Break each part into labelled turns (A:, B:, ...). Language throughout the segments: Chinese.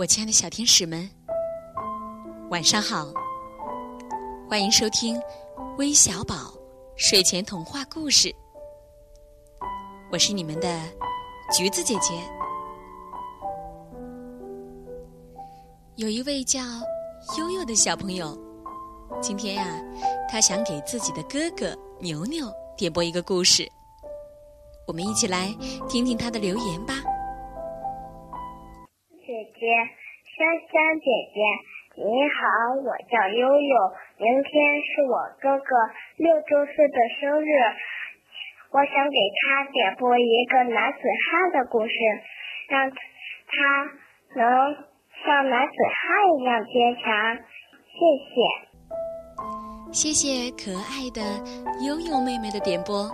A: 我亲爱的小天使们，晚上好！欢迎收听微小宝睡前童话故事。我是你们的橘子姐姐。有一位叫悠悠的小朋友，今天呀，他想给自己的哥哥牛牛点播一个故事。我们一起来听听他的留言吧。
B: 姐姐，香香姐姐，你好，我叫悠悠，明天是我哥哥六周岁的生日，我想给他点播一个男子汉的故事，让他能像男子汉一样坚强。
A: 谢谢，谢谢可爱的悠悠妹妹的点播，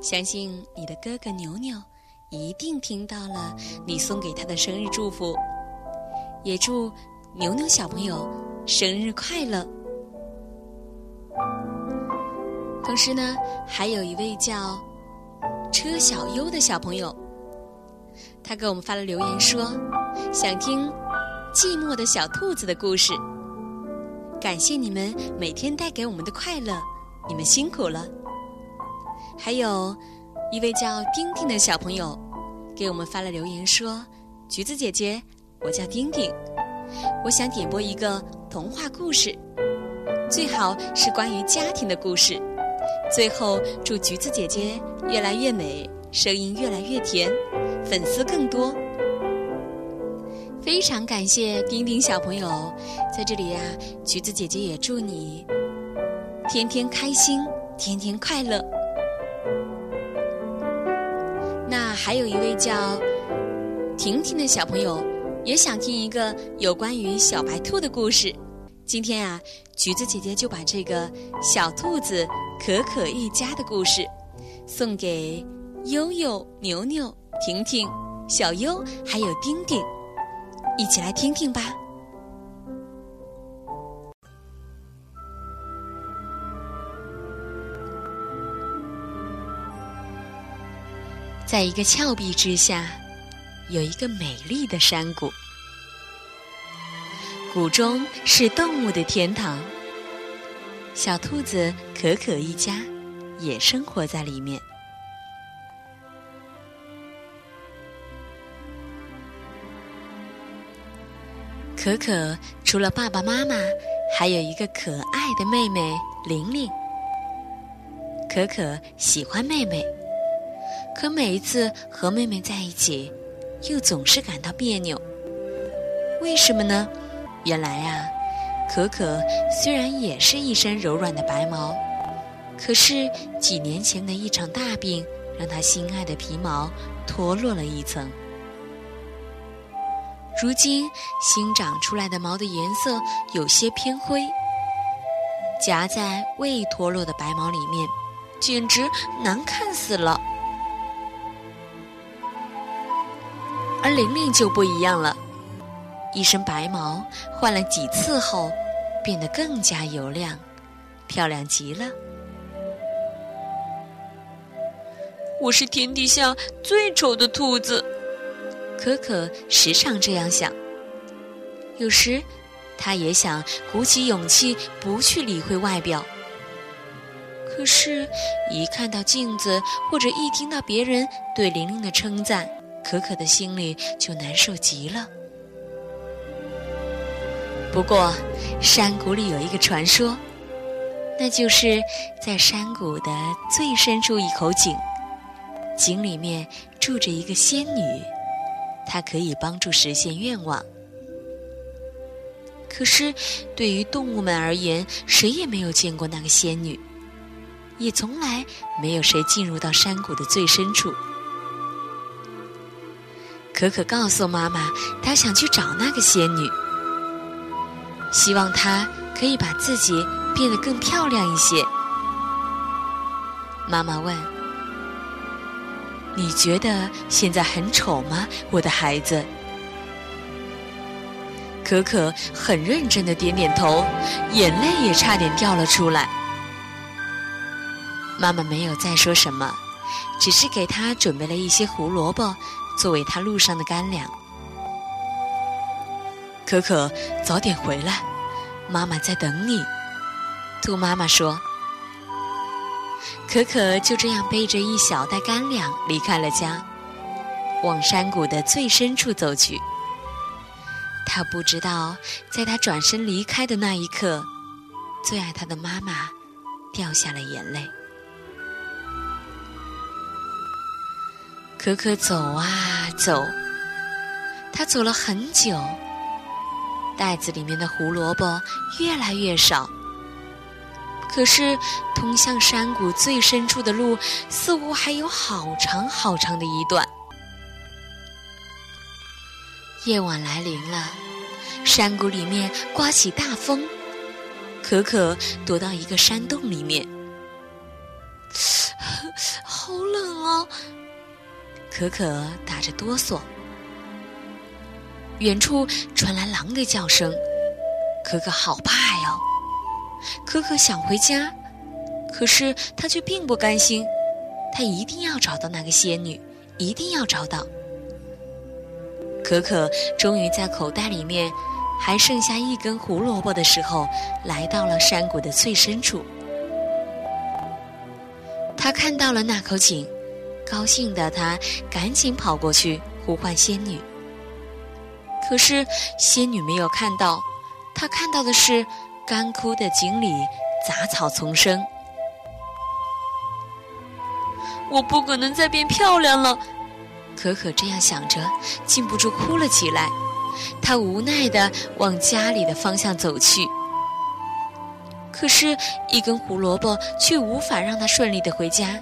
A: 相信你的哥哥牛牛一定听到了你送给他的生日祝福。也祝牛牛小朋友生日快乐！同时呢，还有一位叫车小优的小朋友，他给我们发了留言说，想听《寂寞的小兔子》的故事。感谢你们每天带给我们的快乐，你们辛苦了。还有一位叫丁丁的小朋友，给我们发了留言说，橘子姐姐。我叫丁丁，我想点播一个童话故事，最好是关于家庭的故事。最后，祝橘子姐姐越来越美，声音越来越甜，粉丝更多。非常感谢丁丁小朋友，在这里呀，橘子姐姐也祝你天天开心，天天快乐。那还有一位叫婷婷的小朋友。也想听一个有关于小白兔的故事。今天啊，橘子姐姐就把这个小兔子可可一家的故事送给悠悠、牛牛、婷婷、小优还有丁丁，一起来听听吧。在一个峭壁之下。有一个美丽的山谷，谷中是动物的天堂。小兔子可可一家也生活在里面。可可除了爸爸妈妈，还有一个可爱的妹妹玲玲。可可喜欢妹妹，可每一次和妹妹在一起。又总是感到别扭，为什么呢？原来啊，可可虽然也是一身柔软的白毛，可是几年前的一场大病，让她心爱的皮毛脱落了一层。如今新长出来的毛的颜色有些偏灰，夹在未脱落的白毛里面，简直难看死了。而玲玲就不一样了，一身白毛换了几次后，变得更加油亮，漂亮极了。我是天底下最丑的兔子，可可时常这样想。有时，他也想鼓起勇气不去理会外表，可是，一看到镜子或者一听到别人对玲玲的称赞。可可的心里就难受极了。不过，山谷里有一个传说，那就是在山谷的最深处一口井，井里面住着一个仙女，她可以帮助实现愿望。可是，对于动物们而言，谁也没有见过那个仙女，也从来没有谁进入到山谷的最深处。可可告诉妈妈，她想去找那个仙女，希望她可以把自己变得更漂亮一些。妈妈问：“你觉得现在很丑吗，我的孩子？”可可很认真的点点头，眼泪也差点掉了出来。妈妈没有再说什么，只是给她准备了一些胡萝卜。作为他路上的干粮，可可，早点回来，妈妈在等你。”兔妈妈说。可可就这样背着一小袋干粮离开了家，往山谷的最深处走去。他不知道，在他转身离开的那一刻，最爱他的妈妈掉下了眼泪。可可走啊走，他走了很久，袋子里面的胡萝卜越来越少。可是，通向山谷最深处的路似乎还有好长好长的一段。夜晚来临了，山谷里面刮起大风，可可躲到一个山洞里面。好冷啊！可可打着哆嗦。远处传来狼的叫声，可可好怕哟。可可想回家，可是他却并不甘心，他一定要找到那个仙女，一定要找到。可可终于在口袋里面还剩下一根胡萝卜的时候，来到了山谷的最深处。他看到了那口井，高兴的他赶紧跑过去呼唤仙女。可是仙女没有看到，她看到的是。干枯的井里，杂草丛生。我不可能再变漂亮了，可可这样想着，禁不住哭了起来。她无奈地往家里的方向走去。可是，一根胡萝卜却无法让她顺利地回家。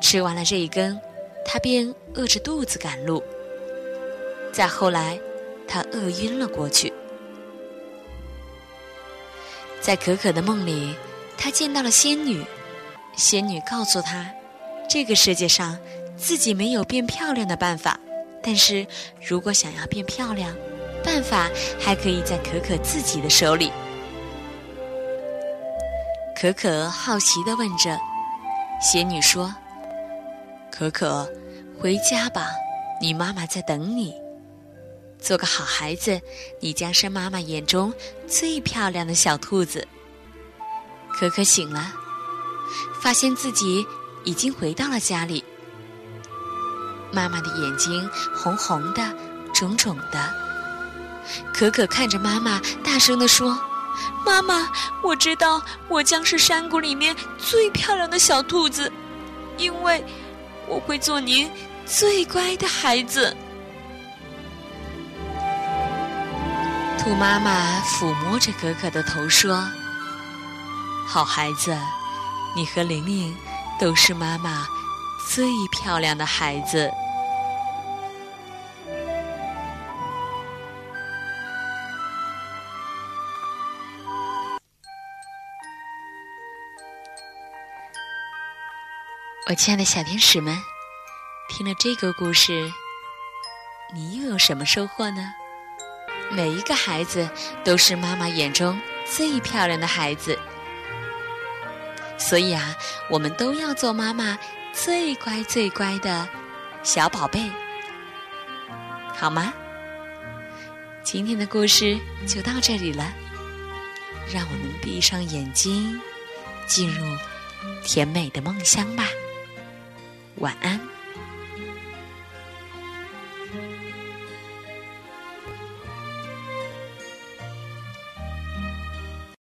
A: 吃完了这一根，他便饿着肚子赶路。再后来，他饿晕了过去。在可可的梦里，他见到了仙女。仙女告诉他，这个世界上自己没有变漂亮的办法，但是如果想要变漂亮，办法还可以在可可自己的手里。可可好奇地问着，仙女说：“可可，回家吧，你妈妈在等你。”做个好孩子，你将是妈妈眼中最漂亮的小兔子。可可醒了，发现自己已经回到了家里。妈妈的眼睛红红的、肿肿的。可可看着妈妈，大声地说：“妈妈，我知道我将是山谷里面最漂亮的小兔子，因为我会做您最乖的孩子。”兔妈妈抚摸着可可的头说：“好孩子，你和玲玲都是妈妈最漂亮的孩子。”我亲爱的小天使们，听了这个故事，你又有什么收获呢？每一个孩子都是妈妈眼中最漂亮的孩子，所以啊，我们都要做妈妈最乖最乖的小宝贝，好吗？今天的故事就到这里了，让我们闭上眼睛，进入甜美的梦乡吧。晚安。